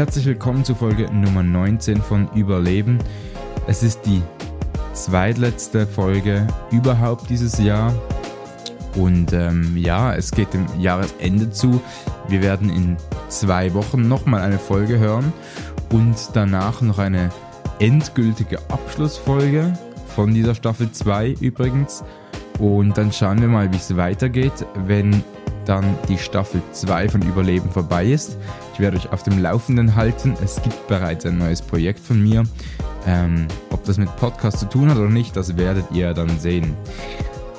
herzlich willkommen zu Folge Nummer 19 von Überleben. Es ist die zweitletzte Folge überhaupt dieses Jahr. Und ähm, ja, es geht dem Jahresende zu. Wir werden in zwei Wochen nochmal eine Folge hören und danach noch eine endgültige Abschlussfolge von dieser Staffel 2 übrigens. Und dann schauen wir mal, wie es weitergeht, wenn dann die Staffel 2 von Überleben vorbei ist. Ich werde euch auf dem Laufenden halten. Es gibt bereits ein neues Projekt von mir. Ähm, ob das mit Podcast zu tun hat oder nicht, das werdet ihr dann sehen.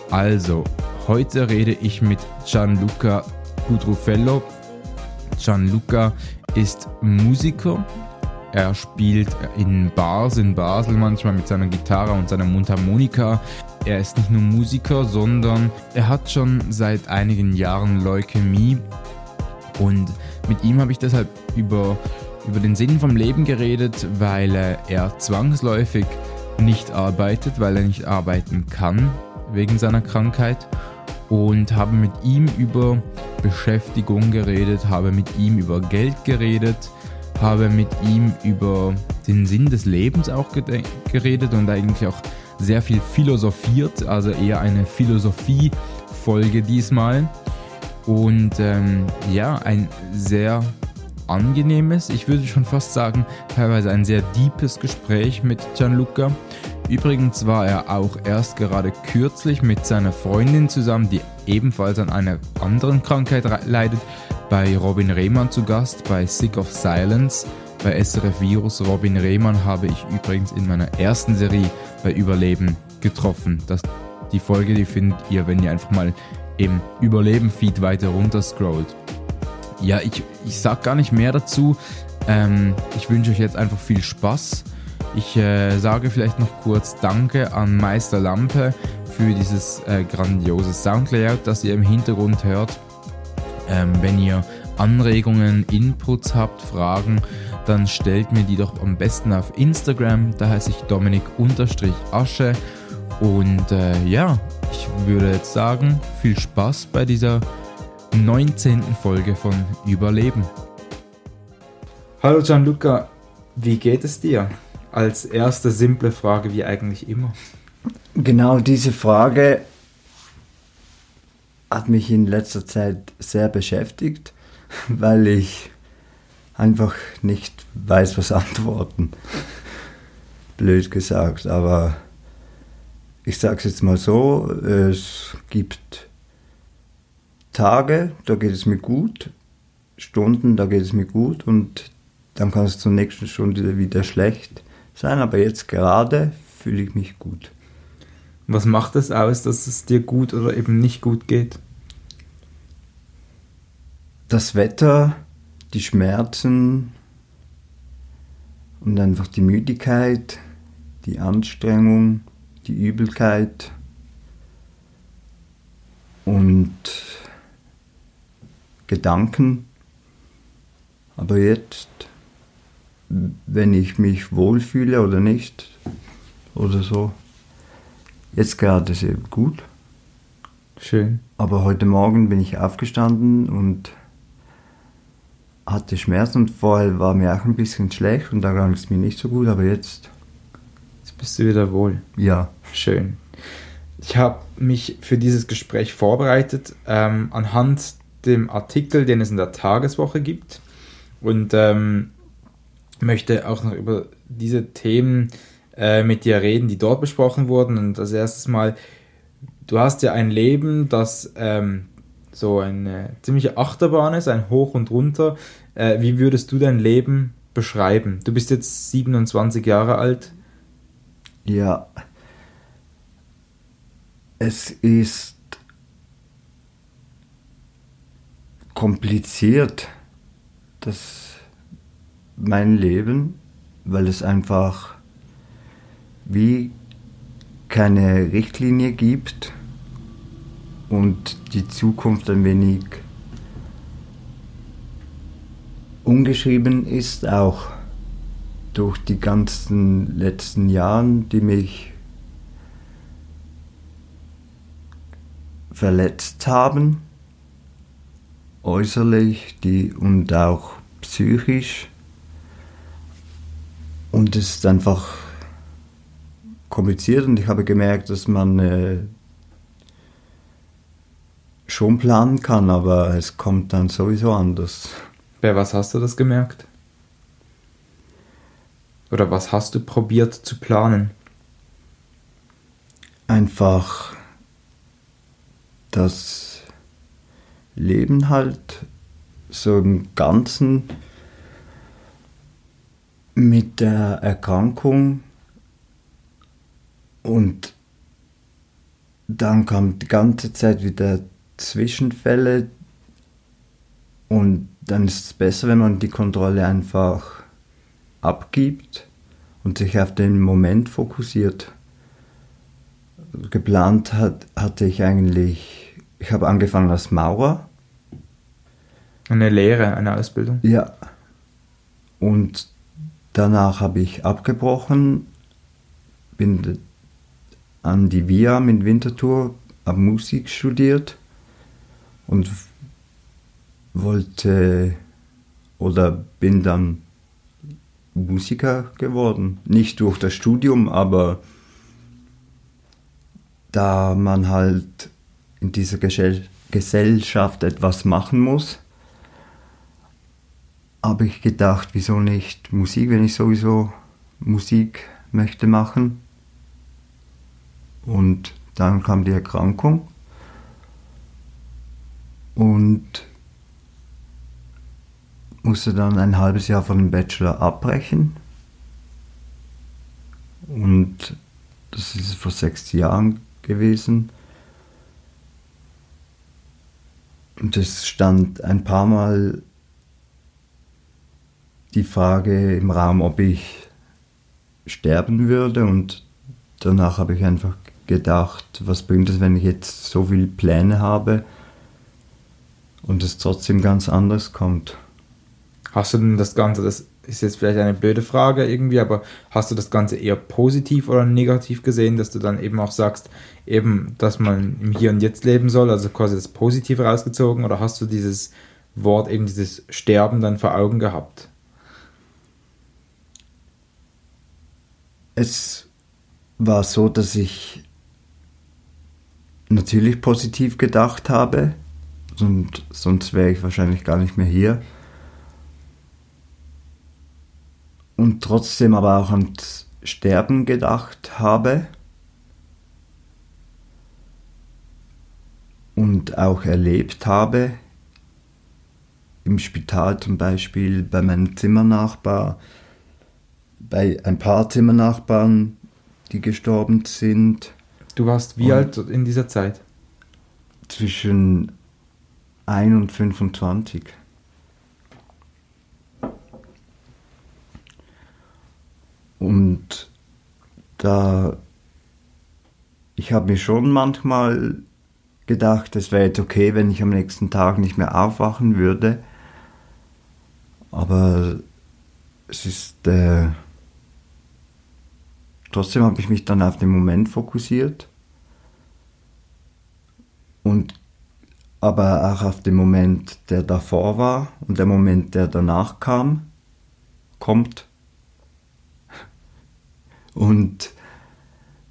Also, heute rede ich mit Gianluca Gudrufello. Gianluca ist Musiker. Er spielt in Bars in Basel manchmal mit seiner Gitarre und seiner Mundharmonika. Er ist nicht nur Musiker, sondern er hat schon seit einigen Jahren Leukämie und mit ihm habe ich deshalb über, über den Sinn vom Leben geredet, weil er zwangsläufig nicht arbeitet, weil er nicht arbeiten kann wegen seiner Krankheit und habe mit ihm über Beschäftigung geredet, habe mit ihm über Geld geredet, habe mit ihm über den Sinn des Lebens auch geredet und eigentlich auch sehr viel philosophiert, also eher eine Philosophie-Folge diesmal. Und ähm, ja, ein sehr angenehmes, ich würde schon fast sagen, teilweise ein sehr deepes Gespräch mit Gianluca. Übrigens war er auch erst gerade kürzlich mit seiner Freundin zusammen, die ebenfalls an einer anderen Krankheit leidet, bei Robin Rehmann zu Gast, bei Sick of Silence. Bei SRF Virus Robin Rehmann habe ich übrigens in meiner ersten Serie bei Überleben getroffen. Das, die Folge, die findet ihr, wenn ihr einfach mal im Überleben-Feed weiter runter scrollt. Ja, ich, ich sag gar nicht mehr dazu. Ähm, ich wünsche euch jetzt einfach viel Spaß. Ich äh, sage vielleicht noch kurz Danke an Meister Lampe für dieses äh, grandiose Soundlayout, das ihr im Hintergrund hört. Ähm, wenn ihr Anregungen, Inputs habt, Fragen, dann stellt mir die doch am besten auf Instagram. Da heiße ich Dominik-Asche. Und äh, ja, ich würde jetzt sagen, viel Spaß bei dieser 19. Folge von Überleben. Hallo Gianluca, wie geht es dir? Als erste simple Frage, wie eigentlich immer. Genau diese Frage hat mich in letzter Zeit sehr beschäftigt, weil ich einfach nicht weiß, was antworten. Blöd gesagt, aber ich sage es jetzt mal so, es gibt Tage, da geht es mir gut, Stunden, da geht es mir gut und dann kann es zur nächsten Stunde wieder schlecht sein, aber jetzt gerade fühle ich mich gut. Was macht es aus, dass es dir gut oder eben nicht gut geht? Das Wetter, die Schmerzen und einfach die Müdigkeit, die Anstrengung, die Übelkeit und Gedanken. Aber jetzt, wenn ich mich wohlfühle oder nicht, oder so, jetzt gerade sehr gut. Schön. Aber heute Morgen bin ich aufgestanden und hatte Schmerzen und vorher war mir auch ein bisschen schlecht und da ging es mir nicht so gut, aber jetzt. Bist du wieder wohl. Ja. Schön. Ich habe mich für dieses Gespräch vorbereitet ähm, anhand dem Artikel, den es in der Tageswoche gibt und ähm, möchte auch noch über diese Themen äh, mit dir reden, die dort besprochen wurden. Und als erstes mal, du hast ja ein Leben, das ähm, so eine ziemliche Achterbahn ist, ein Hoch und Runter. Äh, wie würdest du dein Leben beschreiben? Du bist jetzt 27 Jahre alt. Ja. Es ist kompliziert, das mein Leben, weil es einfach wie keine Richtlinie gibt und die Zukunft ein wenig ungeschrieben ist, auch durch die ganzen letzten Jahre, die mich verletzt haben, äußerlich die, und auch psychisch. Und es ist einfach kompliziert und ich habe gemerkt, dass man äh, schon planen kann, aber es kommt dann sowieso anders. Bei was hast du das gemerkt? Oder was hast du probiert zu planen? Einfach das Leben halt so im Ganzen mit der Erkrankung und dann kam die ganze Zeit wieder Zwischenfälle und dann ist es besser, wenn man die Kontrolle einfach abgibt und sich auf den Moment fokussiert. Geplant hat, hatte ich eigentlich, ich habe angefangen als Maurer. Eine Lehre, eine Ausbildung? Ja. Und danach habe ich abgebrochen, bin an die VIA mit Winterthur, habe Musik studiert und wollte oder bin dann Musiker geworden. Nicht durch das Studium, aber da man halt in dieser Gesellschaft etwas machen muss, habe ich gedacht, wieso nicht Musik, wenn ich sowieso Musik möchte machen. Und dann kam die Erkrankung und musste dann ein halbes Jahr von dem Bachelor abbrechen. Und das ist vor sechs Jahren gewesen. Und es stand ein paar Mal die Frage im Raum, ob ich sterben würde. Und danach habe ich einfach gedacht, was bringt es, wenn ich jetzt so viele Pläne habe und es trotzdem ganz anders kommt. Hast du denn das Ganze, das ist jetzt vielleicht eine blöde Frage irgendwie, aber hast du das Ganze eher positiv oder negativ gesehen, dass du dann eben auch sagst, eben, dass man im Hier und Jetzt leben soll, also quasi das Positive rausgezogen, oder hast du dieses Wort, eben dieses Sterben dann vor Augen gehabt? Es war so, dass ich natürlich positiv gedacht habe, und sonst wäre ich wahrscheinlich gar nicht mehr hier. Und trotzdem aber auch ans Sterben gedacht habe. Und auch erlebt habe. Im Spital zum Beispiel, bei meinem Zimmernachbar, bei ein paar Zimmernachbarn, die gestorben sind. Du warst wie und alt in dieser Zeit? Zwischen 1 und 25. Und da, ich habe mir schon manchmal gedacht, es wäre jetzt okay, wenn ich am nächsten Tag nicht mehr aufwachen würde. Aber es ist, äh, trotzdem habe ich mich dann auf den Moment fokussiert und aber auch auf den Moment, der davor war und der Moment, der danach kam, kommt. Und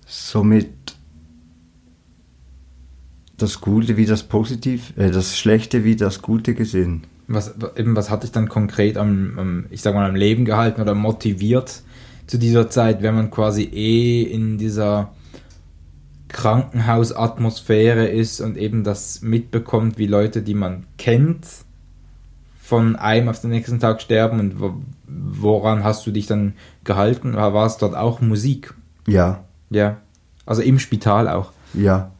somit das Gute wie das Positiv, äh, das Schlechte wie das Gute gesehen. Was, eben, was hat dich dann konkret am, am, ich sag mal, am Leben gehalten oder motiviert zu dieser Zeit, wenn man quasi eh in dieser Krankenhausatmosphäre ist und eben das mitbekommt, wie Leute, die man kennt, von einem auf den nächsten Tag sterben und woran hast du dich dann gehalten? War es dort auch Musik? Ja. Ja. Also im Spital auch? Ja.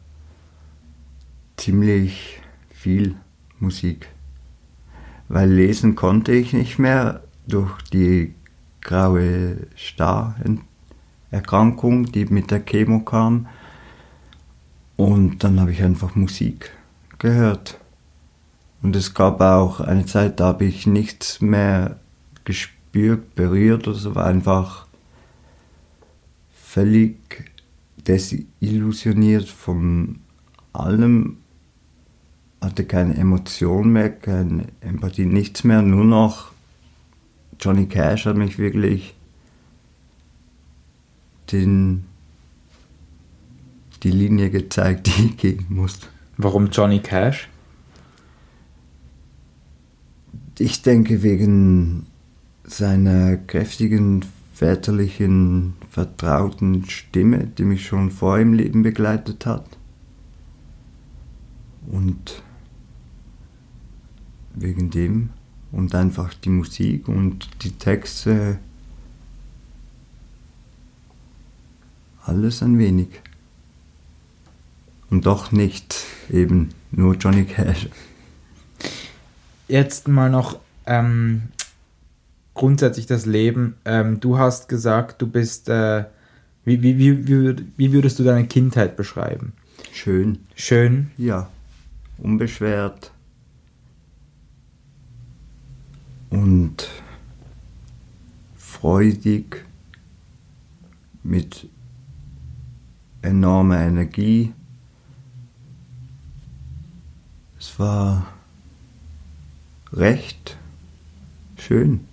Ziemlich viel Musik. Weil lesen konnte ich nicht mehr durch die graue Star-Erkrankung, die mit der Chemo kam. Und dann habe ich einfach Musik gehört. Und es gab auch eine Zeit, da habe ich nichts mehr gespürt, berührt oder so, war einfach völlig desillusioniert von allem, hatte keine Emotion mehr, keine Empathie, nichts mehr, nur noch Johnny Cash hat mich wirklich den, die Linie gezeigt, die ich gehen muss. Warum Johnny Cash? Ich denke wegen seiner kräftigen, väterlichen, vertrauten Stimme, die mich schon vor im Leben begleitet hat. Und wegen dem und einfach die Musik und die Texte, alles ein wenig. Und doch nicht eben nur Johnny Cash. Jetzt mal noch ähm, grundsätzlich das Leben. Ähm, du hast gesagt, du bist, äh, wie, wie, wie, wie würdest du deine Kindheit beschreiben? Schön. Schön? Ja, unbeschwert. Und freudig, mit enormer Energie. Es war recht schön.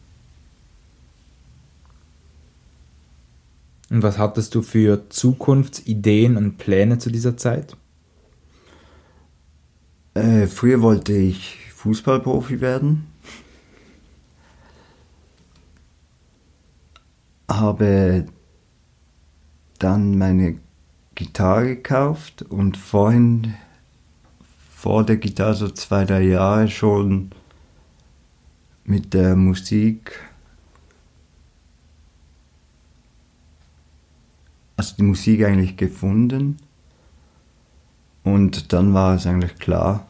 Und was hattest du für Zukunftsideen und Pläne zu dieser Zeit? Äh, früher wollte ich Fußballprofi werden. Habe dann meine Gitarre gekauft und vorhin, vor der Gitarre, so zwei, drei Jahre schon mit der Musik, also die Musik eigentlich gefunden. Und dann war es eigentlich klar.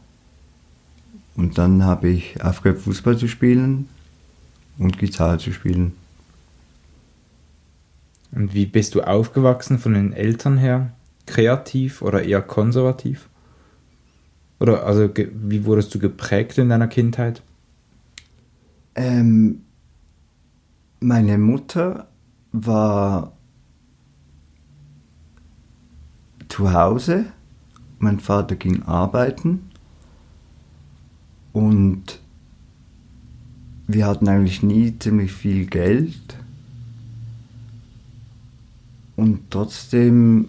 Und dann habe ich aufgehört, Fußball zu spielen und Gitarre zu spielen. Und wie bist du aufgewachsen von den Eltern her? Kreativ oder eher konservativ? Oder also wie wurdest du geprägt in deiner Kindheit? Ähm, meine Mutter war zu Hause, mein Vater ging arbeiten. Und wir hatten eigentlich nie ziemlich viel Geld. Und trotzdem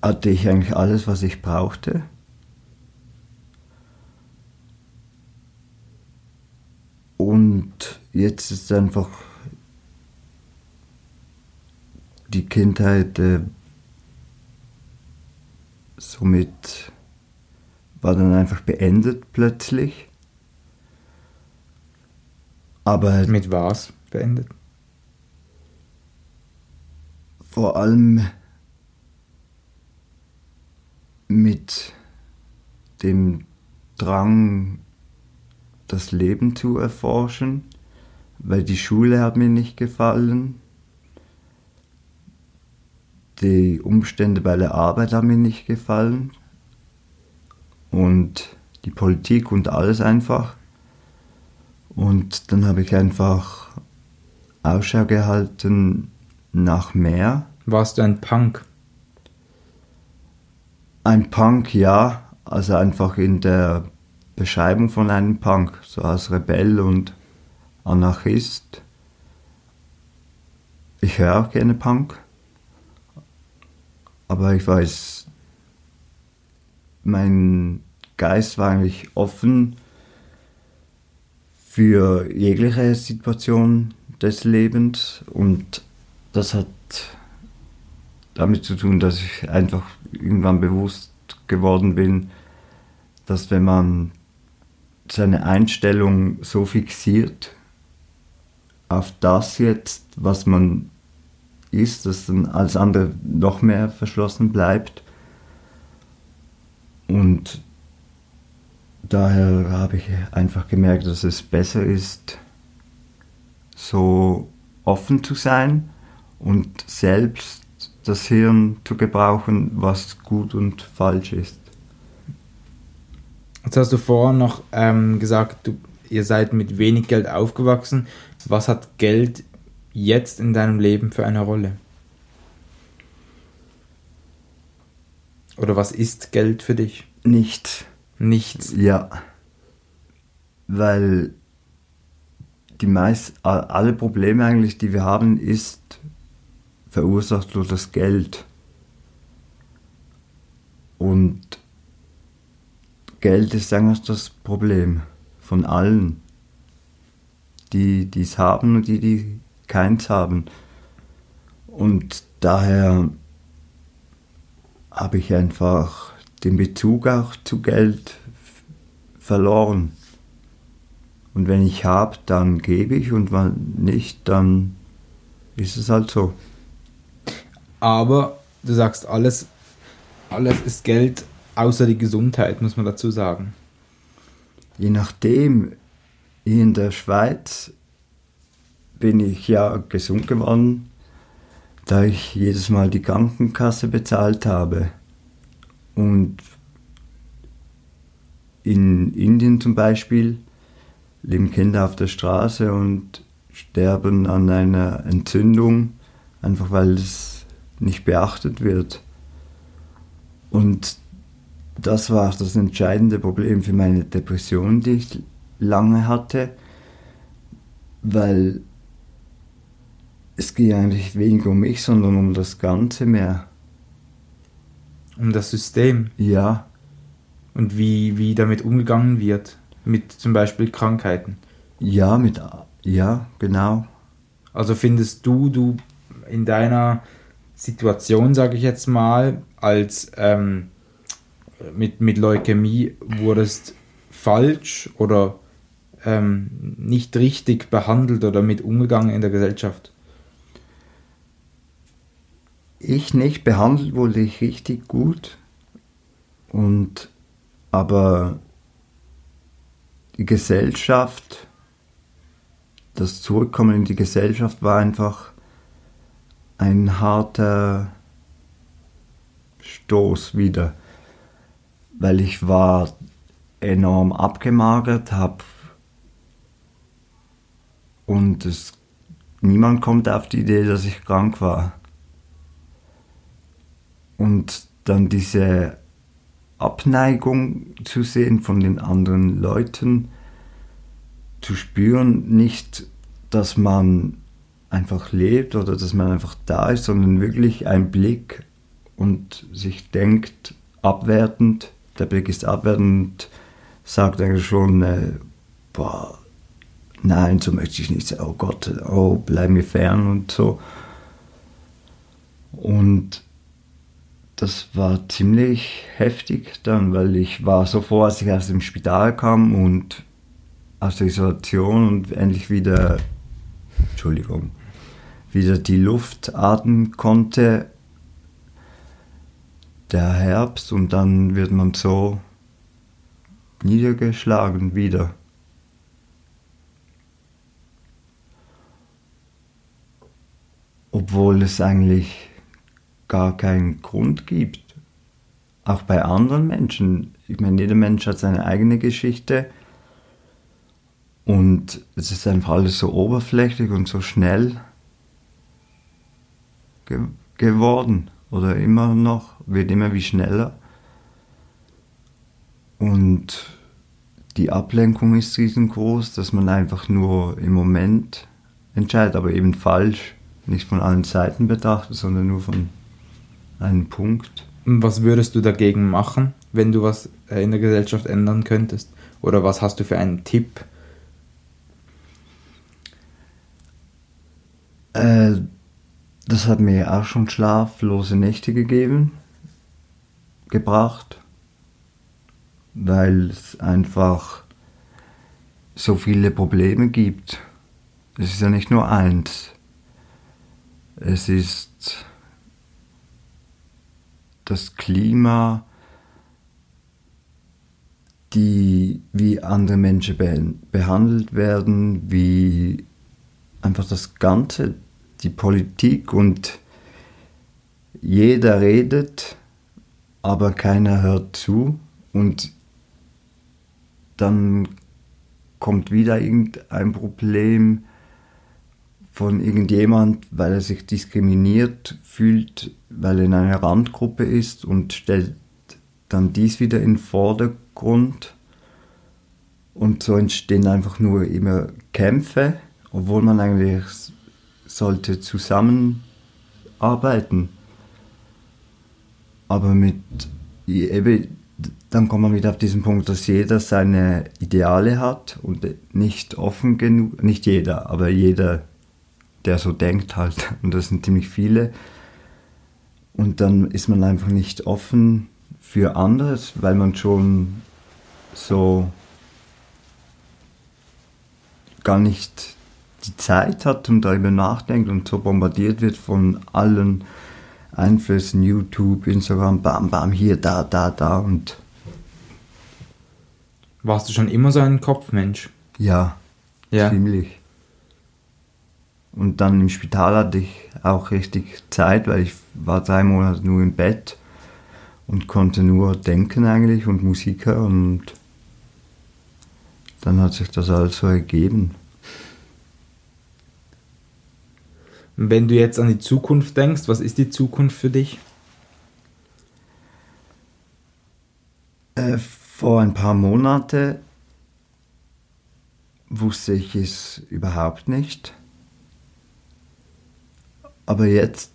hatte ich eigentlich alles, was ich brauchte. Und jetzt ist einfach die Kindheit äh, somit war dann einfach beendet plötzlich. Aber mit was beendet? vor allem mit dem Drang, das Leben zu erforschen, weil die Schule hat mir nicht gefallen, die Umstände bei der Arbeit haben mir nicht gefallen und die Politik und alles einfach. Und dann habe ich einfach Ausschau gehalten nach mehr. Warst du ein Punk? Ein Punk, ja. Also einfach in der Beschreibung von einem Punk, so als Rebell und Anarchist. Ich höre auch gerne Punk. Aber ich weiß, mein Geist war eigentlich offen für jegliche Situation des Lebens und das hat damit zu tun, dass ich einfach irgendwann bewusst geworden bin, dass wenn man seine Einstellung so fixiert auf das jetzt, was man ist, dass dann alles andere noch mehr verschlossen bleibt. Und daher habe ich einfach gemerkt, dass es besser ist, so offen zu sein und selbst das Hirn zu gebrauchen, was gut und falsch ist. Jetzt hast du vorhin noch ähm, gesagt, du, ihr seid mit wenig Geld aufgewachsen. Was hat Geld jetzt in deinem Leben für eine Rolle? Oder was ist Geld für dich? Nichts. Nichts. Ja. Weil die meist, alle Probleme eigentlich, die wir haben, ist verursacht durch das Geld. Und Geld ist eigentlich das Problem von allen, die es haben und die, die keins haben. Und daher habe ich einfach den Bezug auch zu Geld verloren. Und wenn ich habe, dann gebe ich und wenn nicht, dann ist es halt so. Aber du sagst, alles, alles ist Geld, außer die Gesundheit, muss man dazu sagen. Je nachdem, in der Schweiz bin ich ja gesund geworden, da ich jedes Mal die Krankenkasse bezahlt habe. Und in Indien zum Beispiel leben Kinder auf der Straße und sterben an einer Entzündung, einfach weil es nicht beachtet wird. Und das war das entscheidende Problem für meine Depression, die ich lange hatte, weil es geht eigentlich weniger um mich, sondern um das Ganze mehr. Um das System? Ja. Und wie, wie damit umgegangen wird? Mit zum Beispiel Krankheiten? Ja, mit, ja, genau. Also findest du, du in deiner Situation, sage ich jetzt mal, als ähm, mit, mit Leukämie wurdest falsch oder ähm, nicht richtig behandelt oder mit umgegangen in der Gesellschaft? Ich nicht, behandelt wurde ich richtig gut. Und aber die Gesellschaft, das Zurückkommen in die Gesellschaft war einfach ein harter Stoß wieder, weil ich war enorm abgemagert, habe und es, niemand kommt auf die Idee, dass ich krank war. Und dann diese Abneigung zu sehen von den anderen Leuten, zu spüren, nicht, dass man einfach lebt oder dass man einfach da ist, sondern wirklich ein Blick und sich denkt, abwertend, der Blick ist abwertend, sagt eigentlich schon, äh, boah, nein, so möchte ich nicht oh Gott, oh, bleib mir fern und so. Und das war ziemlich heftig dann, weil ich war so froh, als ich aus dem Spital kam und aus der Isolation und endlich wieder, Entschuldigung, wieder die Luft atmen konnte. Der Herbst und dann wird man so niedergeschlagen wieder. Obwohl es eigentlich gar keinen Grund gibt. Auch bei anderen Menschen. Ich meine, jeder Mensch hat seine eigene Geschichte. Und es ist einfach alles so oberflächlich und so schnell ge geworden. Oder immer noch, wird immer wie schneller. Und die Ablenkung ist riesengroß, dass man einfach nur im Moment entscheidet, aber eben falsch. Nicht von allen Seiten betrachtet, sondern nur von einen Punkt. Was würdest du dagegen machen, wenn du was äh, in der Gesellschaft ändern könntest? Oder was hast du für einen Tipp? Äh, das hat mir auch schon schlaflose Nächte gegeben, gebracht, weil es einfach so viele Probleme gibt. Es ist ja nicht nur eins. Es ist das Klima, die, wie andere Menschen be behandelt werden, wie einfach das Ganze, die Politik und jeder redet, aber keiner hört zu und dann kommt wieder irgendein Problem von irgendjemand, weil er sich diskriminiert fühlt, weil er in einer Randgruppe ist und stellt dann dies wieder in den Vordergrund. Und so entstehen einfach nur immer Kämpfe, obwohl man eigentlich sollte zusammenhalten arbeiten. Aber mit eben, dann kommt man wieder auf diesen Punkt, dass jeder seine Ideale hat und nicht offen genug, nicht jeder, aber jeder, der so denkt halt, und das sind ziemlich viele. Und dann ist man einfach nicht offen für anderes, weil man schon so gar nicht die Zeit hat und darüber nachdenkt und so bombardiert wird von allen Einflüssen, YouTube, Instagram, bam, bam, hier, da, da, da und. Warst du schon immer so ein Kopfmensch? Ja, ja. ziemlich. Und dann im Spital hatte ich auch richtig Zeit, weil ich war drei Monate nur im Bett und konnte nur denken eigentlich und Musik hören und dann hat sich das alles so ergeben. Wenn du jetzt an die Zukunft denkst, was ist die Zukunft für dich? Äh, vor ein paar Monaten wusste ich es überhaupt nicht. Aber jetzt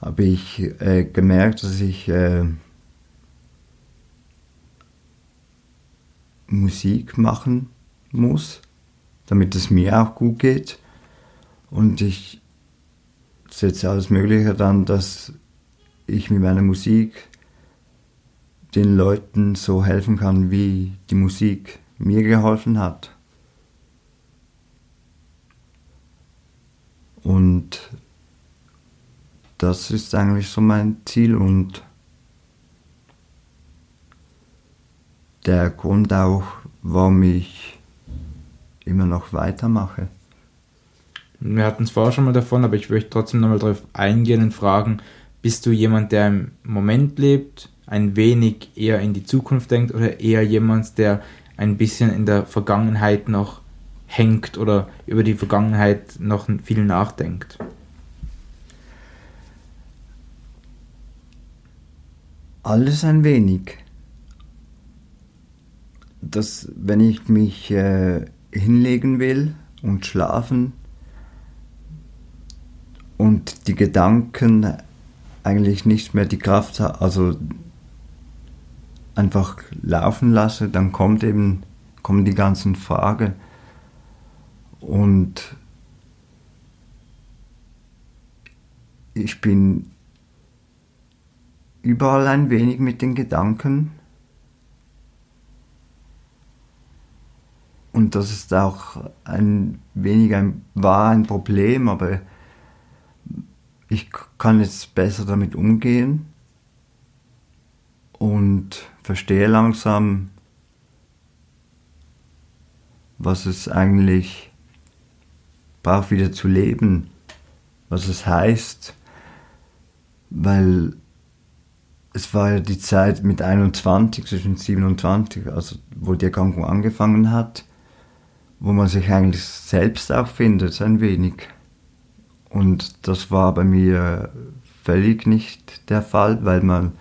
habe ich äh, gemerkt, dass ich äh, Musik machen muss, damit es mir auch gut geht. Und ich setze alles Mögliche dann, dass ich mit meiner Musik den Leuten so helfen kann, wie die Musik mir geholfen hat. Und das ist eigentlich so mein Ziel und der Grund auch, warum ich immer noch weitermache. Wir hatten es vorher schon mal davon, aber ich möchte trotzdem nochmal darauf eingehen und fragen, bist du jemand, der im Moment lebt, ein wenig eher in die Zukunft denkt oder eher jemand, der ein bisschen in der Vergangenheit noch hängt oder über die Vergangenheit noch viel nachdenkt? Alles ein wenig. Das, wenn ich mich äh, hinlegen will und schlafen, und die Gedanken eigentlich nicht mehr die Kraft haben, also einfach laufen lasse, dann kommt eben, kommen die ganzen Fragen. Und ich bin überall ein wenig mit den Gedanken. Und das ist auch ein wenig ein, war ein Problem, aber ich kann jetzt besser damit umgehen und verstehe langsam, was es eigentlich braucht, wieder zu leben, was es heißt, weil es war ja die Zeit mit 21, zwischen 27, also wo die Erkrankung angefangen hat, wo man sich eigentlich selbst auch findet, ein wenig. Und das war bei mir völlig nicht der Fall, weil man,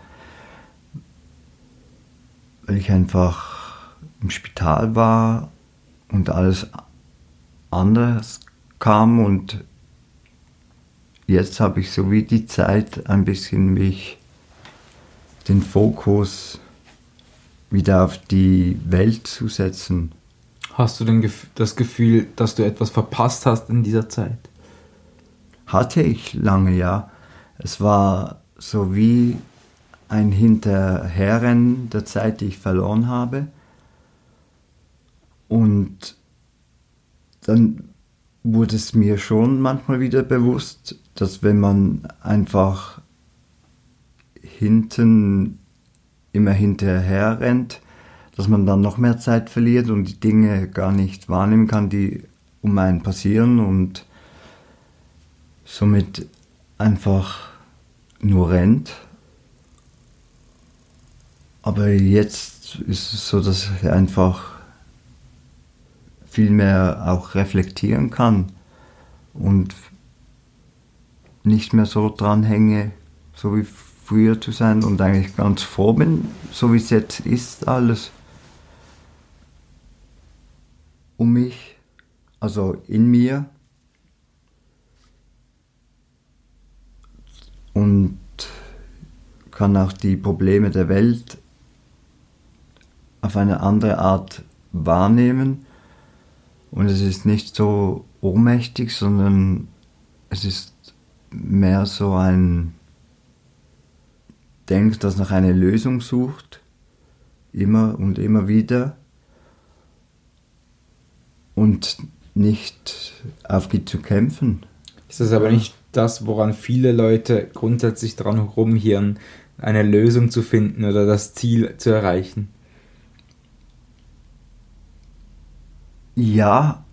weil ich einfach im Spital war und alles anders kam und jetzt habe ich so wie die Zeit ein bisschen mich den Fokus wieder auf die Welt zu setzen. Hast du denn das Gefühl, dass du etwas verpasst hast in dieser Zeit? hatte ich lange, ja. Es war so wie ein Hinterherrennen der Zeit, die ich verloren habe. Und dann wurde es mir schon manchmal wieder bewusst, dass wenn man einfach hinten immer hinterher rennt, dass man dann noch mehr Zeit verliert und die Dinge gar nicht wahrnehmen kann, die um einen passieren und somit einfach nur rennt. Aber jetzt ist es so, dass ich einfach viel mehr auch reflektieren kann und nicht mehr so dranhänge, so wie früher zu sein und eigentlich ganz froh bin, so wie es jetzt ist, alles um mich, also in mir und kann auch die Probleme der Welt auf eine andere Art wahrnehmen. Und es ist nicht so ohnmächtig, sondern es ist mehr so ein Denk, das nach einer Lösung sucht, immer und immer wieder und nicht aufgeht zu kämpfen. Ist das aber nicht das, woran viele Leute grundsätzlich dran rumhirren, eine Lösung zu finden oder das Ziel zu erreichen? Ja,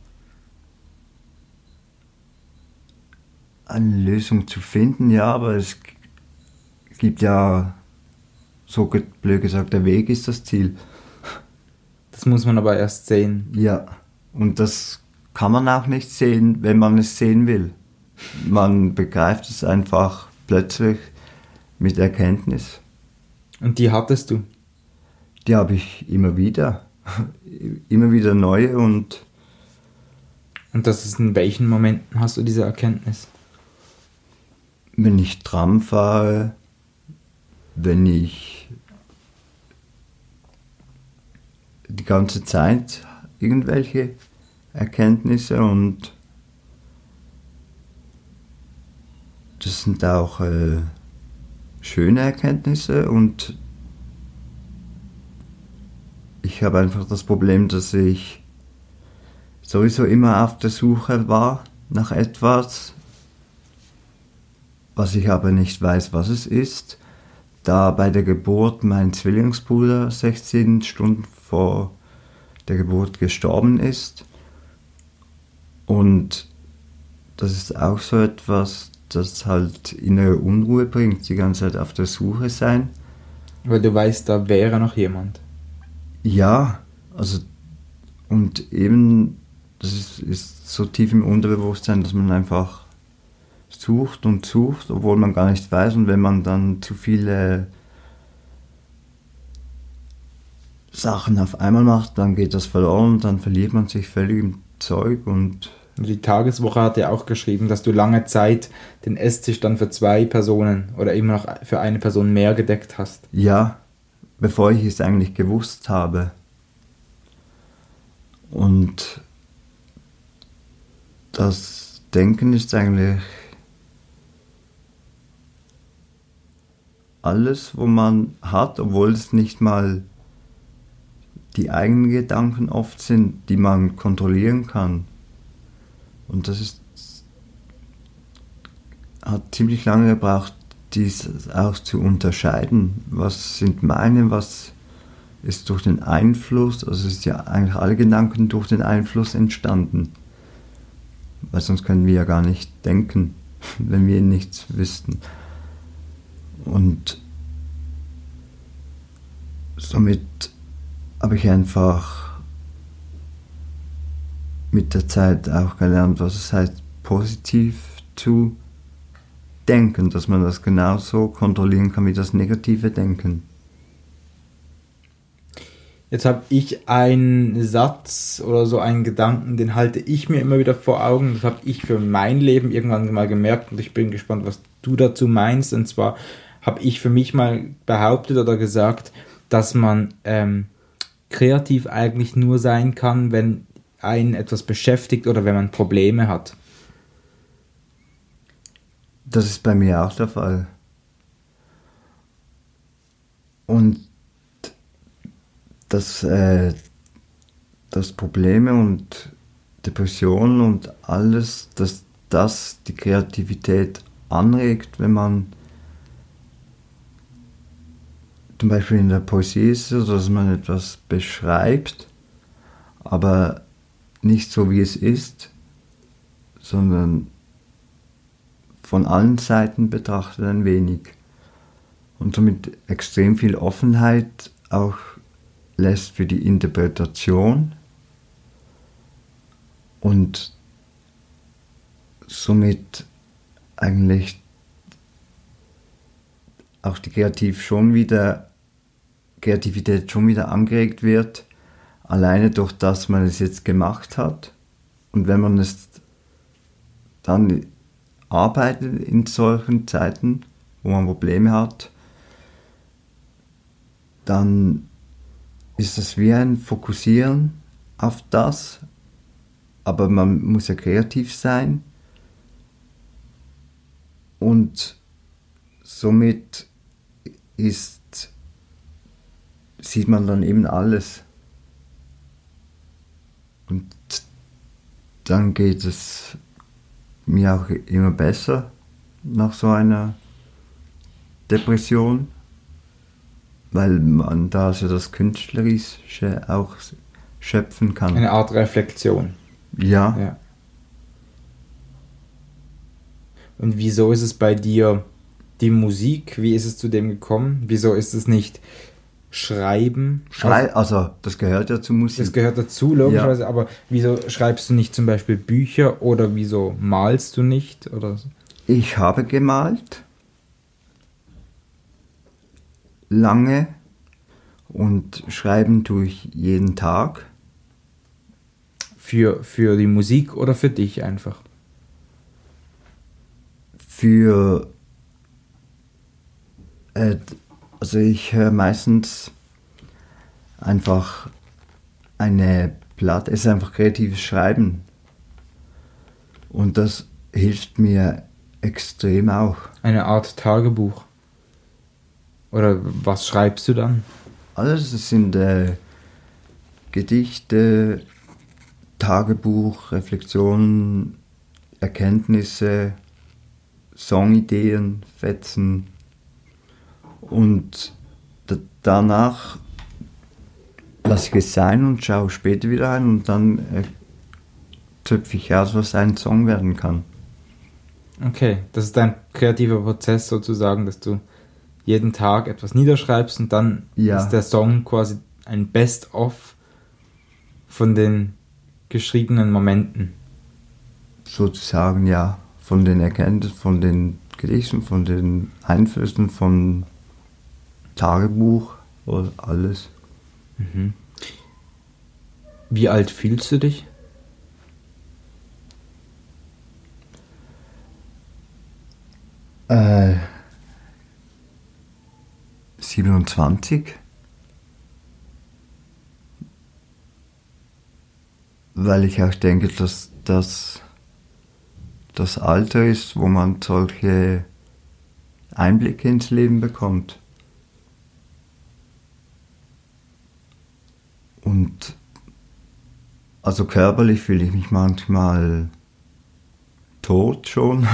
eine Lösung zu finden, ja, aber es gibt ja, so blöd gesagt, der Weg ist das Ziel. Das muss man aber erst sehen. Ja, und das kann man auch nicht sehen, wenn man es sehen will. Man begreift es einfach plötzlich mit Erkenntnis. Und die hattest du? Die habe ich immer wieder. immer wieder neue und. Und das ist in welchen Momenten hast du diese Erkenntnis? Wenn ich Tram fahre, wenn ich die ganze Zeit irgendwelche Erkenntnisse und das sind auch äh, schöne Erkenntnisse und ich habe einfach das Problem, dass ich sowieso immer auf der Suche war nach etwas, was ich aber nicht weiß, was es ist. Da bei der Geburt mein Zwillingsbruder 16 Stunden vor der Geburt gestorben ist. Und das ist auch so etwas, das halt innere Unruhe bringt, die ganze Zeit auf der Suche sein. Weil du weißt, da wäre noch jemand. Ja, also und eben, das ist, ist so tief im Unterbewusstsein, dass man einfach sucht und sucht, obwohl man gar nicht weiß. Und wenn man dann zu viele Sachen auf einmal macht, dann geht das verloren, dann verliert man sich völlig im Zeug und die Tageswoche hat ja auch geschrieben, dass du lange Zeit den Esstisch dann für zwei Personen oder immer noch für eine Person mehr gedeckt hast. Ja, bevor ich es eigentlich gewusst habe. Und das Denken ist eigentlich alles, wo man hat, obwohl es nicht mal die eigenen Gedanken oft sind, die man kontrollieren kann. Und das ist, hat ziemlich lange gebraucht, dies auch zu unterscheiden. Was sind meine, was ist durch den Einfluss, also ist ja eigentlich alle Gedanken durch den Einfluss entstanden. Weil sonst können wir ja gar nicht denken, wenn wir nichts wüssten. Und somit habe ich einfach mit der Zeit auch gelernt, was es heißt, positiv zu denken, dass man das genauso kontrollieren kann wie das negative Denken. Jetzt habe ich einen Satz oder so einen Gedanken, den halte ich mir immer wieder vor Augen. Das habe ich für mein Leben irgendwann mal gemerkt und ich bin gespannt, was du dazu meinst. Und zwar habe ich für mich mal behauptet oder gesagt, dass man ähm, kreativ eigentlich nur sein kann, wenn einen etwas beschäftigt oder wenn man Probleme hat. Das ist bei mir auch der Fall. Und dass, äh, dass Probleme und Depressionen und alles, dass das die Kreativität anregt, wenn man zum Beispiel in der Poesie ist dass man etwas beschreibt, aber nicht so wie es ist, sondern von allen Seiten betrachtet ein wenig und somit extrem viel Offenheit auch lässt für die Interpretation und somit eigentlich auch die Kreativ schon wieder Kreativität schon wieder angeregt wird, alleine durch das man es jetzt gemacht hat. Und wenn man es dann arbeitet in solchen Zeiten, wo man Probleme hat, dann ist das wie ein Fokussieren auf das, aber man muss ja kreativ sein und somit ist, sieht man dann eben alles. Und dann geht es mir auch immer besser nach so einer Depression, weil man da so das Künstlerische auch schöpfen kann. Eine Art Reflexion. Ja. ja. Und wieso ist es bei dir die Musik? Wie ist es zu dem gekommen? Wieso ist es nicht Schreiben? Schrei also, das gehört ja zur Musik. Das gehört dazu, logischerweise, ja. aber wieso schreibst du nicht zum Beispiel Bücher oder wieso malst du nicht? Oder so? Ich habe gemalt. Lange. Und schreiben tue ich jeden Tag. Für, für die Musik oder für dich einfach? Für. Äh, also ich höre meistens einfach eine Platte. Es ist einfach kreatives Schreiben. Und das hilft mir extrem auch. Eine Art Tagebuch. Oder was schreibst du dann? Alles, es sind äh, Gedichte, Tagebuch, Reflexionen, Erkenntnisse, Songideen, Fetzen. Und danach lasse ich es sein und schaue später wieder ein und dann äh, zöpfe ich aus, was ein Song werden kann. Okay, das ist dein kreativer Prozess sozusagen, dass du jeden Tag etwas niederschreibst und dann ja. ist der Song quasi ein Best-of von den geschriebenen Momenten. Sozusagen, ja. Von den Erkenntnissen, von den Gedichten, von den Einflüssen, von Tagebuch oder alles. Mhm. Wie alt fühlst du dich? Äh, 27. Weil ich auch denke, dass das das Alter ist, wo man solche Einblicke ins Leben bekommt. Und also körperlich fühle ich mich manchmal tot schon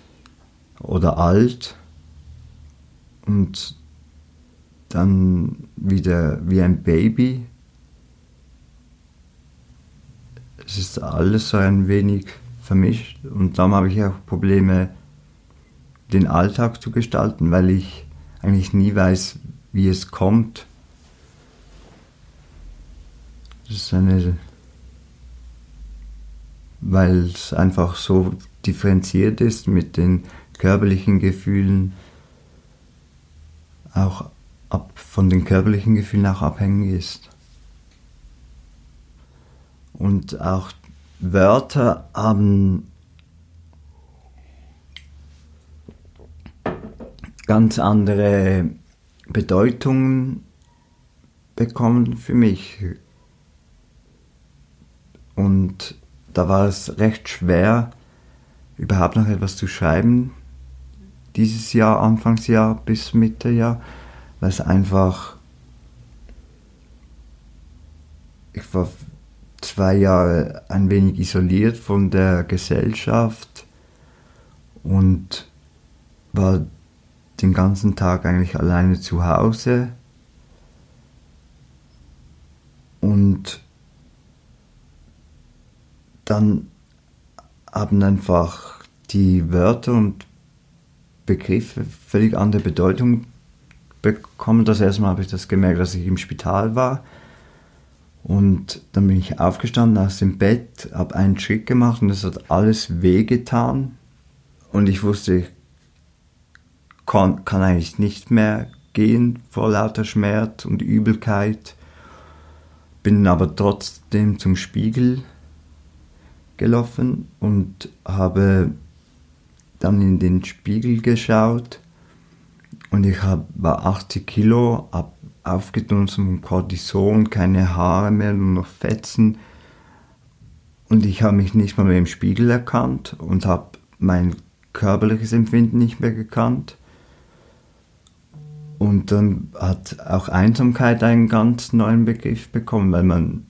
oder alt und dann wieder wie ein Baby. Es ist alles so ein wenig vermischt und darum habe ich auch Probleme, den Alltag zu gestalten, weil ich eigentlich nie weiß, wie es kommt. Das ist eine, weil es einfach so differenziert ist mit den körperlichen Gefühlen, auch ab, von den körperlichen Gefühlen auch abhängig ist. Und auch Wörter haben ganz andere Bedeutungen bekommen für mich. Und da war es recht schwer, überhaupt noch etwas zu schreiben, dieses Jahr, Anfangsjahr bis Mitte Jahr, weil es einfach, ich war zwei Jahre ein wenig isoliert von der Gesellschaft und war den ganzen Tag eigentlich alleine zu Hause. Und dann haben einfach die Wörter und Begriffe völlig andere Bedeutung bekommen. Das erste Mal habe ich das gemerkt, dass ich im Spital war. Und dann bin ich aufgestanden aus dem Bett, habe einen Schritt gemacht und es hat alles wehgetan. Und ich wusste, ich kann, kann eigentlich nicht mehr gehen vor lauter Schmerz und Übelkeit. Bin aber trotzdem zum Spiegel gelaufen und habe dann in den Spiegel geschaut Und ich hab, war 80 Kilo, ab, aufgedunsen von Cortison, keine Haare mehr, nur noch Fetzen. Und ich habe mich nicht mal mehr im Spiegel erkannt und habe mein körperliches Empfinden nicht mehr gekannt. Und dann hat auch Einsamkeit einen ganz neuen Begriff bekommen, weil man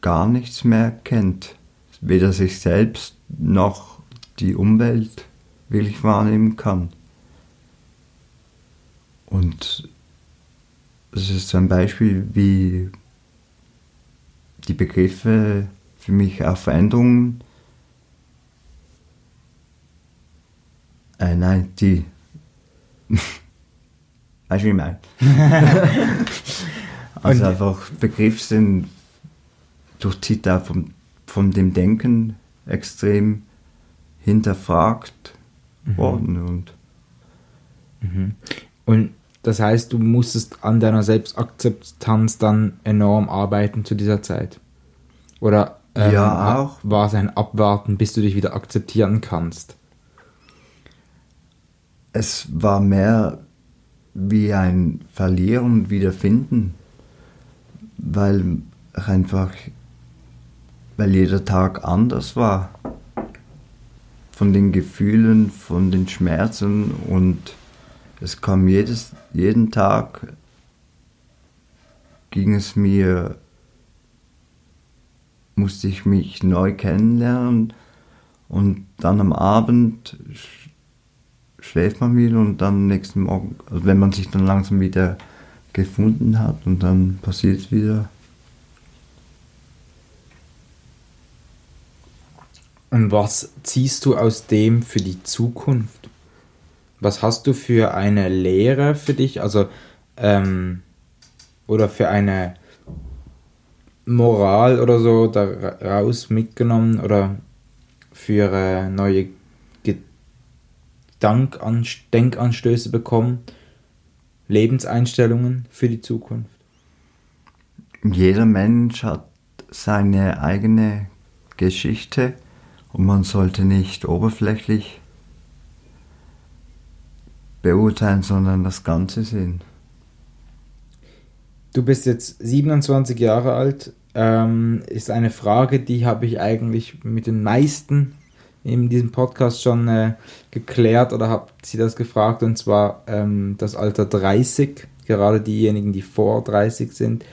gar nichts mehr kennt. Weder sich selbst noch die Umwelt wirklich wahrnehmen kann. Und das ist ein Beispiel, wie die Begriffe für mich auch Veränderungen, äh, nein, die, weißt du, wie ich meine? also einfach Begriff sind durchzieht auch von, von dem Denken extrem hinterfragt mhm. worden. Und, mhm. und das heißt, du musstest an deiner Selbstakzeptanz dann enorm arbeiten zu dieser Zeit? Oder ähm, ja, auch. war es ein Abwarten, bis du dich wieder akzeptieren kannst? Es war mehr wie ein Verlieren und Wiederfinden, weil einfach, weil jeder Tag anders war. Von den Gefühlen, von den Schmerzen und es kam jedes, jeden Tag, ging es mir musste ich mich neu kennenlernen und dann am Abend schläft man wieder und dann nächsten Morgen, also wenn man sich dann langsam wieder gefunden hat und dann passiert es wieder. Und was ziehst du aus dem für die Zukunft? Was hast du für eine Lehre für dich? Also, ähm, oder für eine Moral oder so daraus mitgenommen oder für äh, neue Gedankan Denkanstöße bekommen, Lebenseinstellungen für die Zukunft? Jeder Mensch hat seine eigene Geschichte und man sollte nicht oberflächlich beurteilen, sondern das Ganze sehen. Du bist jetzt 27 Jahre alt. Ähm, ist eine Frage, die habe ich eigentlich mit den meisten in diesem Podcast schon äh, geklärt oder habt sie das gefragt und zwar ähm, das Alter 30, gerade diejenigen, die vor 30 sind.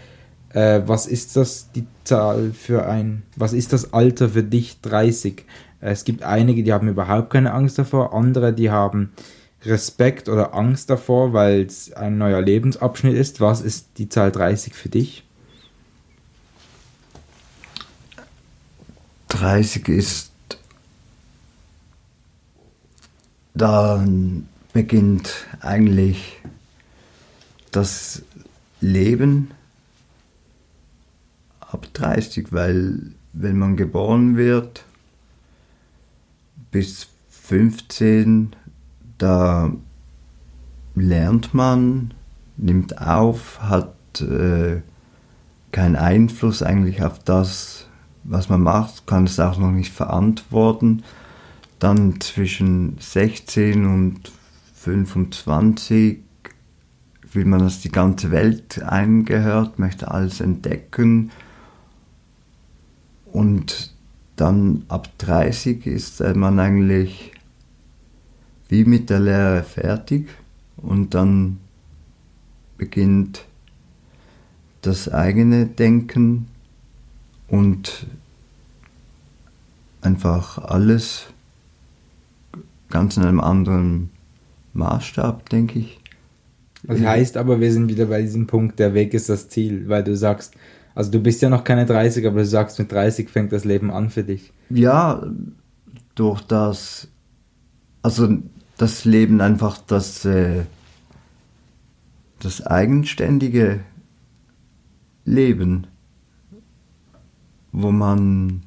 Äh, was ist das die Zahl für ein, was ist das Alter für dich 30? Äh, es gibt einige, die haben überhaupt keine Angst davor, andere, die haben Respekt oder Angst davor, weil es ein neuer Lebensabschnitt ist? Was ist die Zahl 30 für dich? 30 ist, da beginnt eigentlich das Leben ab 30, weil wenn man geboren wird, bis 15 da lernt man, nimmt auf, hat äh, keinen Einfluss eigentlich auf das, was man macht, kann es auch noch nicht verantworten. Dann zwischen 16 und 25 will man, dass die ganze Welt eingehört, möchte alles entdecken. Und dann ab 30 ist man eigentlich wie mit der Lehre fertig und dann beginnt das eigene Denken und einfach alles ganz in einem anderen Maßstab, denke ich. Das heißt aber, wir sind wieder bei diesem Punkt, der Weg ist das Ziel, weil du sagst, also du bist ja noch keine 30, aber du sagst, mit 30 fängt das Leben an für dich. Ja, durch das, also das Leben einfach das, äh, das eigenständige Leben, wo man,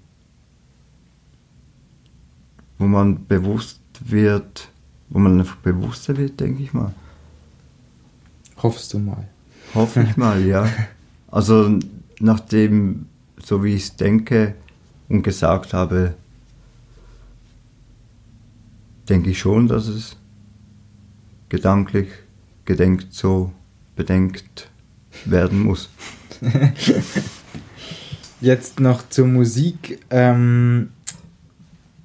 wo man bewusst wird, wo man einfach bewusster wird, denke ich mal. Hoffst du mal? Hoffe ich mal, ja. Also nachdem, so wie ich es denke und gesagt habe, denke ich schon, dass es gedanklich gedenkt so bedenkt werden muss. Jetzt noch zur Musik. Ähm,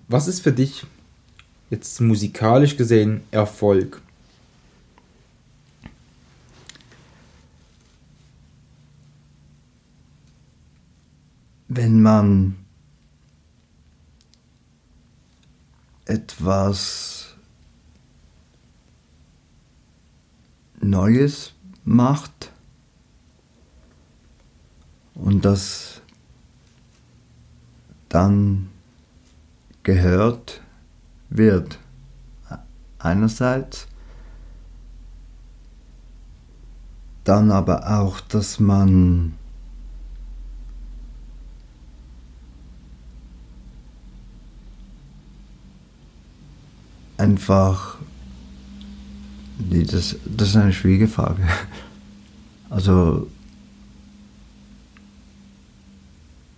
was ist für dich jetzt musikalisch gesehen Erfolg? Wenn man etwas Neues macht und das dann gehört wird. Einerseits, dann aber auch, dass man einfach, nee, das, das ist eine schwierige Frage. Also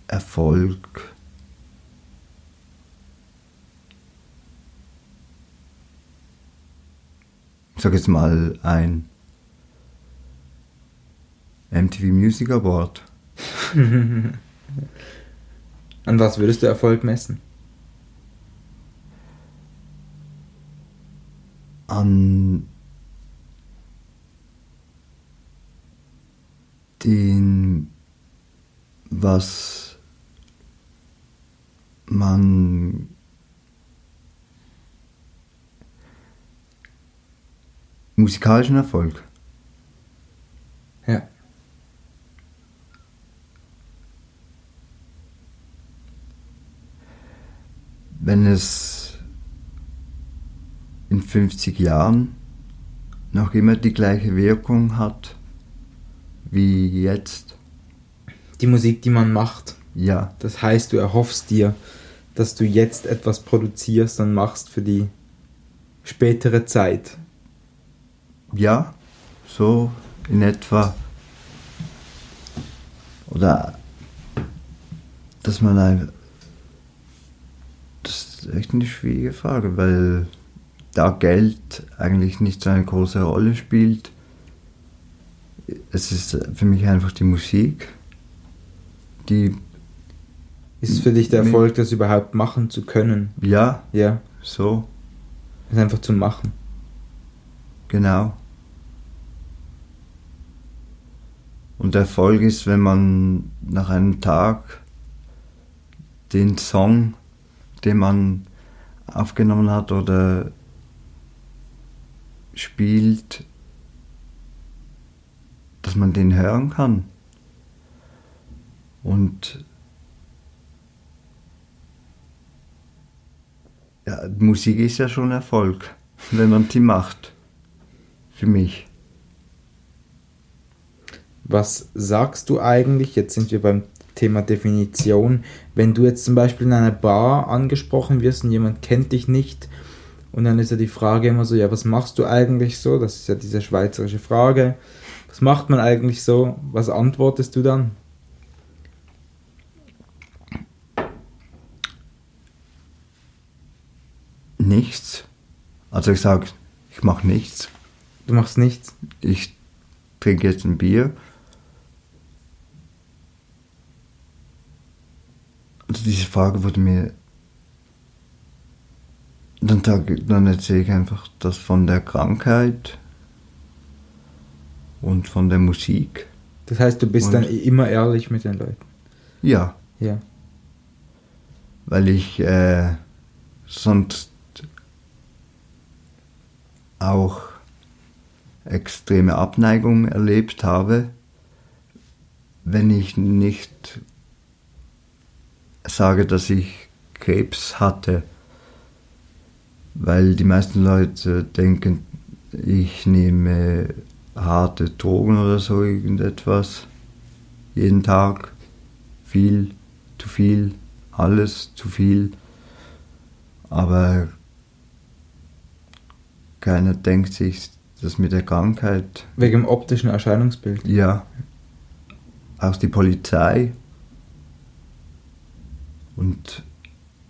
Erfolg. Ich sag jetzt mal ein MTV Music Award. An was würdest du Erfolg messen? An den, was man musikalischen Erfolg. Ja. Wenn es in 50 Jahren noch immer die gleiche Wirkung hat wie jetzt. Die Musik, die man macht. Ja. Das heißt, du erhoffst dir, dass du jetzt etwas produzierst und machst für die spätere Zeit. Ja, so in etwa. Oder dass man ein. Das ist echt eine schwierige Frage, weil da Geld eigentlich nicht so eine große Rolle spielt. Es ist für mich einfach die Musik, die. Ist es für dich der Erfolg, das überhaupt machen zu können? Ja, Ja, so, es einfach zu machen. genau. Und Erfolg ist, wenn man nach einem Tag den Song, den man aufgenommen hat oder spielt, dass man den hören kann. Und ja, Musik ist ja schon Erfolg, wenn man die macht. Für mich. Was sagst du eigentlich? Jetzt sind wir beim Thema Definition. Wenn du jetzt zum Beispiel in einer Bar angesprochen wirst und jemand kennt dich nicht, und dann ist ja die Frage immer so, ja, was machst du eigentlich so? Das ist ja diese schweizerische Frage. Was macht man eigentlich so? Was antwortest du dann? Nichts. Also ich sage, ich mache nichts. Du machst nichts. Ich trinke jetzt ein Bier. Also diese Frage wurde mir. Dann, dann erzähle ich einfach das von der Krankheit und von der Musik. Das heißt, du bist Und- dann immer ehrlich mit den Leuten. Ja, Ja. weil ich äh, sonst auch extreme Abneigung erlebt habe, wenn ich nicht sage, dass ich Krebs hatte, weil die meisten Leute denken, ich nehme harte Drogen oder so irgendetwas jeden Tag, viel, zu viel, alles zu viel, aber keiner denkt sich, das mit der Krankheit Wegen dem optischen Erscheinungsbild. ja, auch die Polizei. Und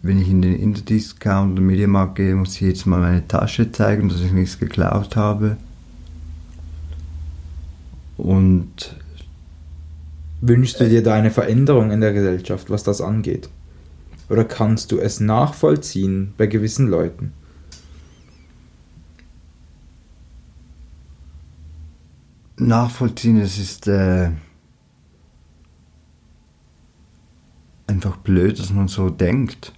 wenn ich in den Interdiscount oder Mediamarkt gehe, muss ich jetzt mal meine Tasche zeigen, dass ich nichts geklaut habe. Und Wünschst du dir da eine Veränderung in der Gesellschaft, was das angeht? Oder kannst du es nachvollziehen bei gewissen Leuten? nachvollziehen, es ist äh, einfach blöd, dass man so denkt.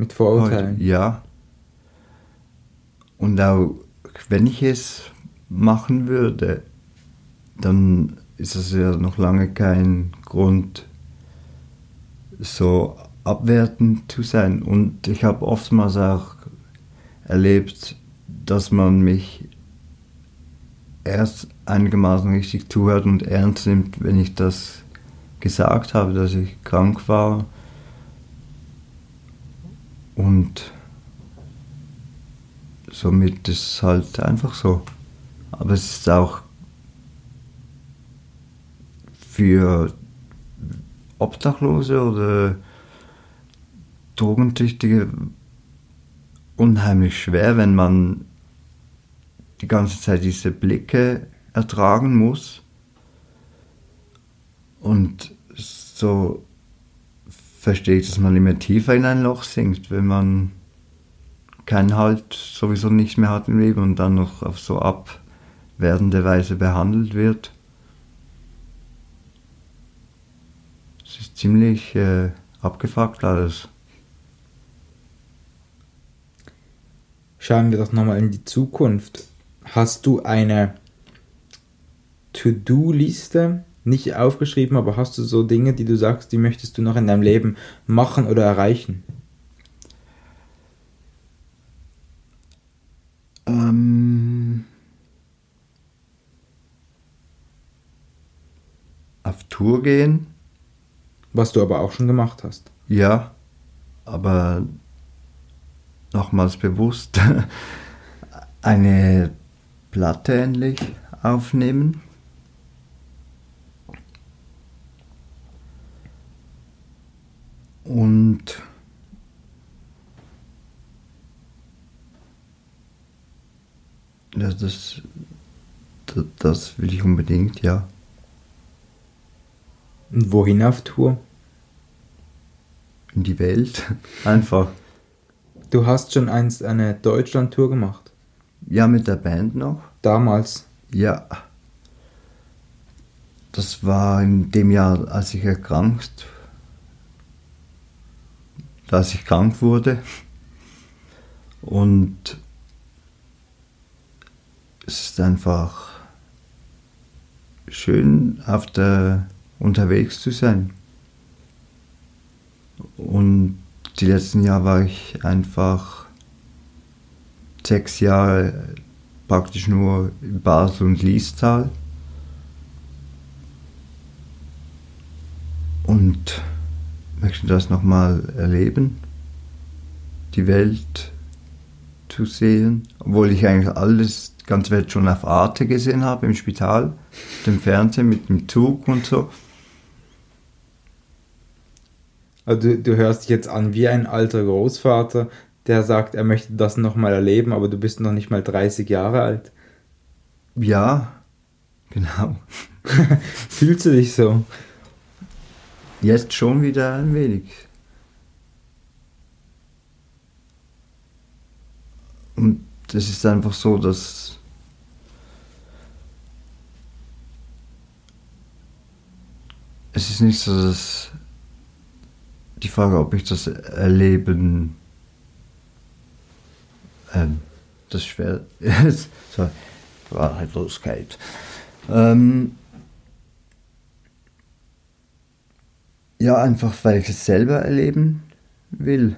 Mit Vorurteilen? Ja. Und auch wenn ich es machen würde, dann ist es ja noch lange kein Grund, so abwertend zu sein. Und ich habe oftmals auch erlebt, dass man mich erst einigermaßen richtig zuhört und ernst nimmt, wenn ich das gesagt habe, dass ich krank war. Und somit ist es halt einfach so. Aber es ist auch für Obdachlose oder Drogentüchtige unheimlich schwer, wenn man die ganze Zeit diese Blicke ertragen muss. Und so verstehe ich, dass man immer tiefer in ein Loch sinkt, wenn man keinen Halt sowieso nicht mehr hat im Leben und dann noch auf so abwerdende Weise behandelt wird. Es ist ziemlich äh, abgefuckt alles. Schauen wir doch nochmal in die Zukunft. Hast du eine To-Do-Liste, nicht aufgeschrieben, aber hast du so Dinge, die du sagst, die möchtest du noch in deinem Leben machen oder erreichen? Ähm, auf Tour gehen, Was du aber auch schon gemacht hast. ja, aber nochmals bewusst eine Platte endlich aufnehmen. Und ja, das, das, das will ich unbedingt, ja. Und wohin auf Tour? In die Welt. Einfach. Du hast schon einst eine Deutschland-Tour gemacht. Ja, mit der Band noch. Damals. Ja. Das war in dem Jahr, als ich erkrankt, als ich krank wurde. Und es ist einfach schön, auf der, unterwegs zu sein. Und die letzten Jahre war ich einfach sechs Jahre praktisch nur in Basel und Liestal. Und möchte das nochmal erleben, die Welt zu sehen, obwohl ich eigentlich alles, die ganze Welt schon auf Arte gesehen habe, im Spital, dem Fernsehen, mit dem Zug und so. Also du, du hörst dich jetzt an wie ein alter Großvater, der sagt, er möchte das nochmal erleben, aber du bist noch nicht mal 30 Jahre alt. Ja, genau. Fühlst du dich so? Jetzt schon wieder ein wenig. Und es ist einfach so, dass es ist nicht so, dass die Frage, ob ich das erleben, ähm, das schwer, so, Wahrheitlosigkeit. Ähm, ja, einfach weil ich es selber erleben will.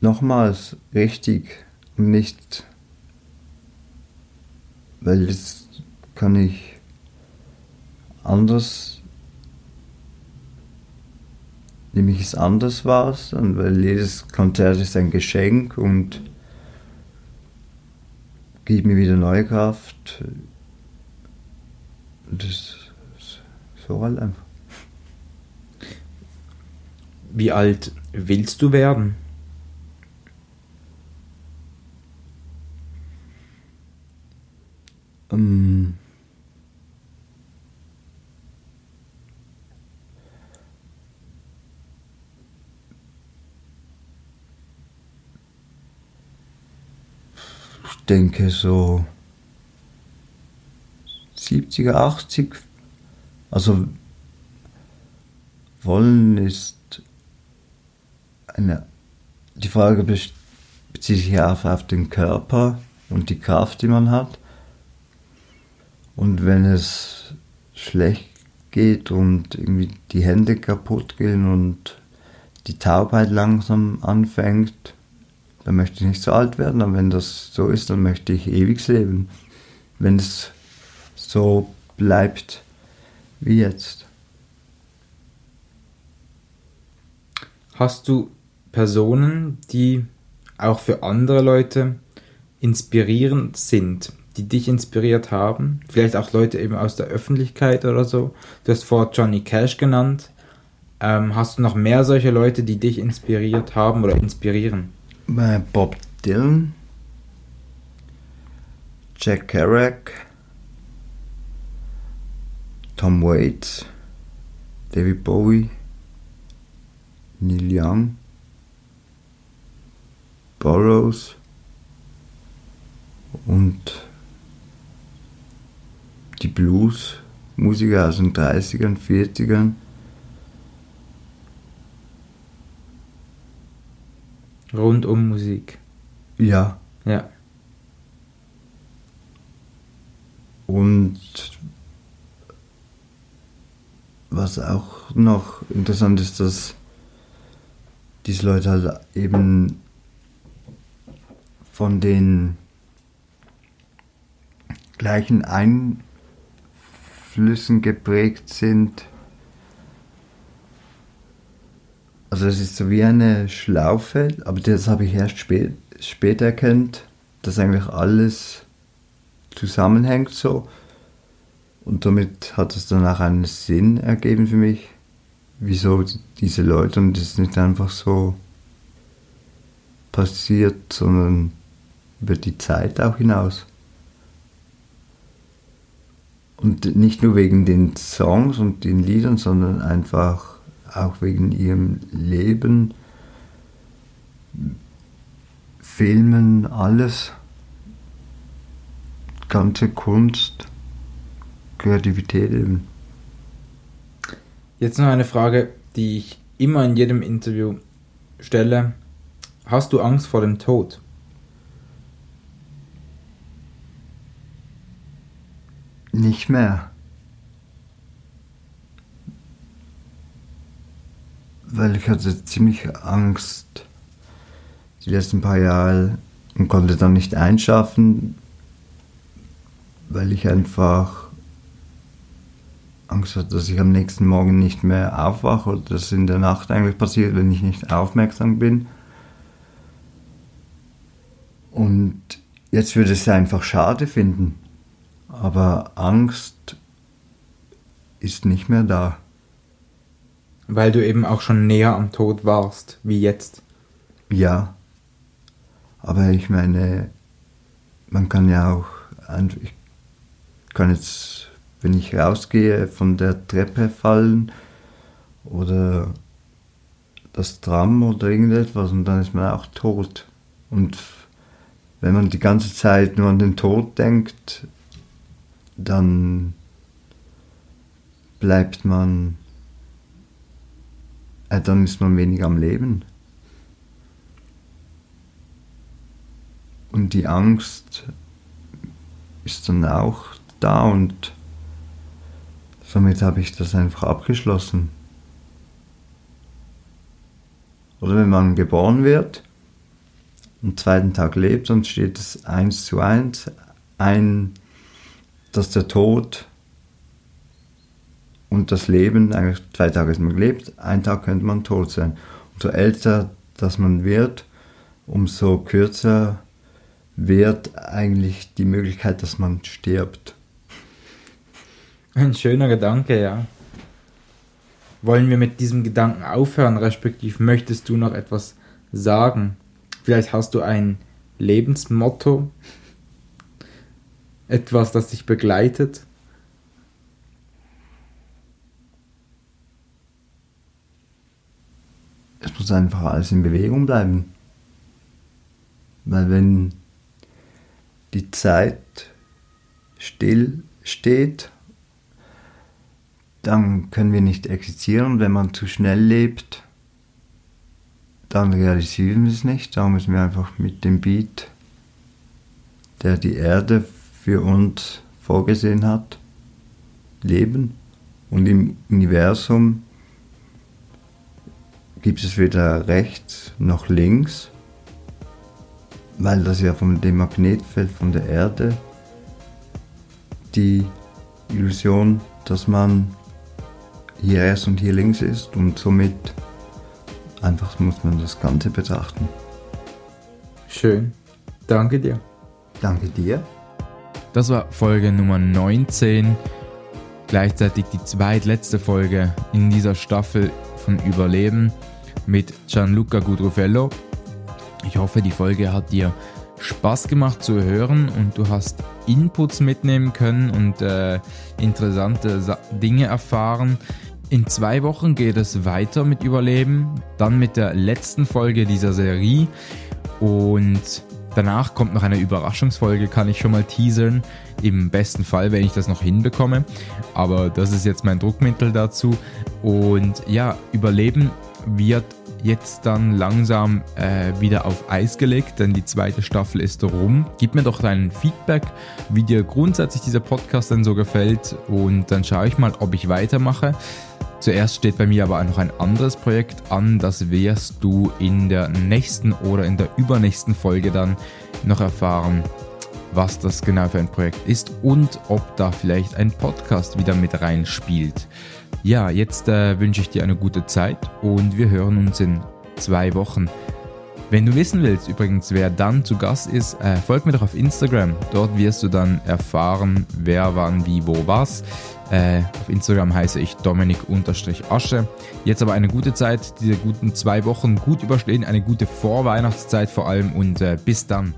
Nochmals richtig und nicht, weil das kann ich anders, nämlich es anders war und weil jedes Konzert ist ein Geschenk und gibt mir wieder neue Kraft. Das halt einfach. Wie alt willst du werden? Ähm, ich denke so 70er, 80. Also wollen ist eine, die Frage bezieht sich auf, auf den Körper und die Kraft, die man hat. Und wenn es schlecht geht und irgendwie die Hände kaputt gehen und die Taubheit langsam anfängt, dann möchte ich nicht so alt werden. Aber wenn das so ist, dann möchte ich ewig leben. Wenn es so bleibt wie jetzt. Hast du Personen, die auch für andere Leute inspirierend sind, die dich inspiriert haben? Vielleicht auch Leute eben aus der Öffentlichkeit oder so. Du hast vor Johnny Cash genannt. Ähm, hast du noch mehr solche Leute, die dich inspiriert haben oder inspirieren? Bei Bob Dylan, Jack Kerouac, Tom Waits, David Bowie, Neil Young, Burroughs und die Blues-Musiker aus den 30ern, 40ern. Rund um Musik. Ja. Ja. Und was auch noch interessant ist, dass diese Leute halt eben von den gleichen Einflüssen geprägt sind. Also es ist so wie eine Schlaufe, aber das habe ich erst spät, später erkannt, dass eigentlich alles zusammenhängt so. Und damit hat es dann auch einen Sinn ergeben für mich, wieso diese Leute und es ist nicht einfach so passiert, sondern über die Zeit auch hinaus. Und nicht nur wegen den Songs und den Liedern, sondern einfach auch wegen ihrem Leben, Filmen, alles, ganze Kunst. Kreativität eben. Jetzt noch eine Frage, die ich immer in jedem Interview stelle. Hast du Angst vor dem Tod? Nicht mehr. Weil ich hatte ziemlich Angst die letzten paar Jahre und konnte dann nicht einschaffen, weil ich einfach Angst hatte, dass ich am nächsten Morgen nicht mehr aufwache oder dass in der Nacht eigentlich passiert, wenn ich nicht aufmerksam bin. Und jetzt würde ich es einfach schade finden. Aber Angst ist nicht mehr da. Weil du eben auch schon näher am Tod warst, wie jetzt. Ja. Aber ich meine, man kann ja auch, ich kann jetzt wenn ich rausgehe, von der Treppe fallen oder das Tram oder irgendetwas und dann ist man auch tot. Und wenn man die ganze Zeit nur an den Tod denkt, dann bleibt man, äh, dann ist man weniger am Leben. Und die Angst ist dann auch da und Somit habe ich das einfach abgeschlossen. Oder wenn man geboren wird, am zweiten Tag lebt, dann steht es eins zu eins, ein, dass der Tod und das Leben, eigentlich zwei Tage ist man gelebt, ein Tag könnte man tot sein. Umso älter dass man wird, umso kürzer wird eigentlich die Möglichkeit, dass man stirbt. Ein schöner Gedanke, ja. Wollen wir mit diesem Gedanken aufhören, respektiv möchtest du noch etwas sagen? Vielleicht hast du ein Lebensmotto, etwas, das dich begleitet? Es muss einfach alles in Bewegung bleiben. Weil wenn die Zeit still steht, dann können wir nicht existieren. Wenn man zu schnell lebt, dann realisieren wir es nicht. Da müssen wir einfach mit dem Beat, der die Erde für uns vorgesehen hat, leben. Und im Universum gibt es weder rechts noch links, weil das ja von dem Magnetfeld von der Erde die Illusion, dass man hier rechts und hier links ist und somit einfach muss man das Ganze betrachten. Schön. Danke dir. Danke dir. Das war Folge Nummer 19, gleichzeitig die zweitletzte Folge in dieser Staffel von Überleben mit Gianluca Gudrofello. Ich hoffe, die Folge hat dir Spaß gemacht zu hören und du hast Inputs mitnehmen können und äh, interessante Sa Dinge erfahren. In zwei Wochen geht es weiter mit Überleben, dann mit der letzten Folge dieser Serie und danach kommt noch eine Überraschungsfolge, kann ich schon mal teasern. Im besten Fall, wenn ich das noch hinbekomme. Aber das ist jetzt mein Druckmittel dazu. Und ja, Überleben wird jetzt dann langsam äh, wieder auf Eis gelegt, denn die zweite Staffel ist rum. Gib mir doch dein Feedback, wie dir grundsätzlich dieser Podcast denn so gefällt und dann schaue ich mal, ob ich weitermache. Zuerst steht bei mir aber noch ein anderes Projekt an, das wirst du in der nächsten oder in der übernächsten Folge dann noch erfahren, was das genau für ein Projekt ist und ob da vielleicht ein Podcast wieder mit reinspielt. Ja, jetzt äh, wünsche ich dir eine gute Zeit und wir hören uns in zwei Wochen. Wenn du wissen willst übrigens, wer dann zu Gast ist, äh, folg mir doch auf Instagram. Dort wirst du dann erfahren, wer wann wie wo was. Äh, auf Instagram heiße ich Dominik-Asche. Jetzt aber eine gute Zeit, diese guten zwei Wochen gut überstehen, eine gute Vorweihnachtszeit vor allem und äh, bis dann.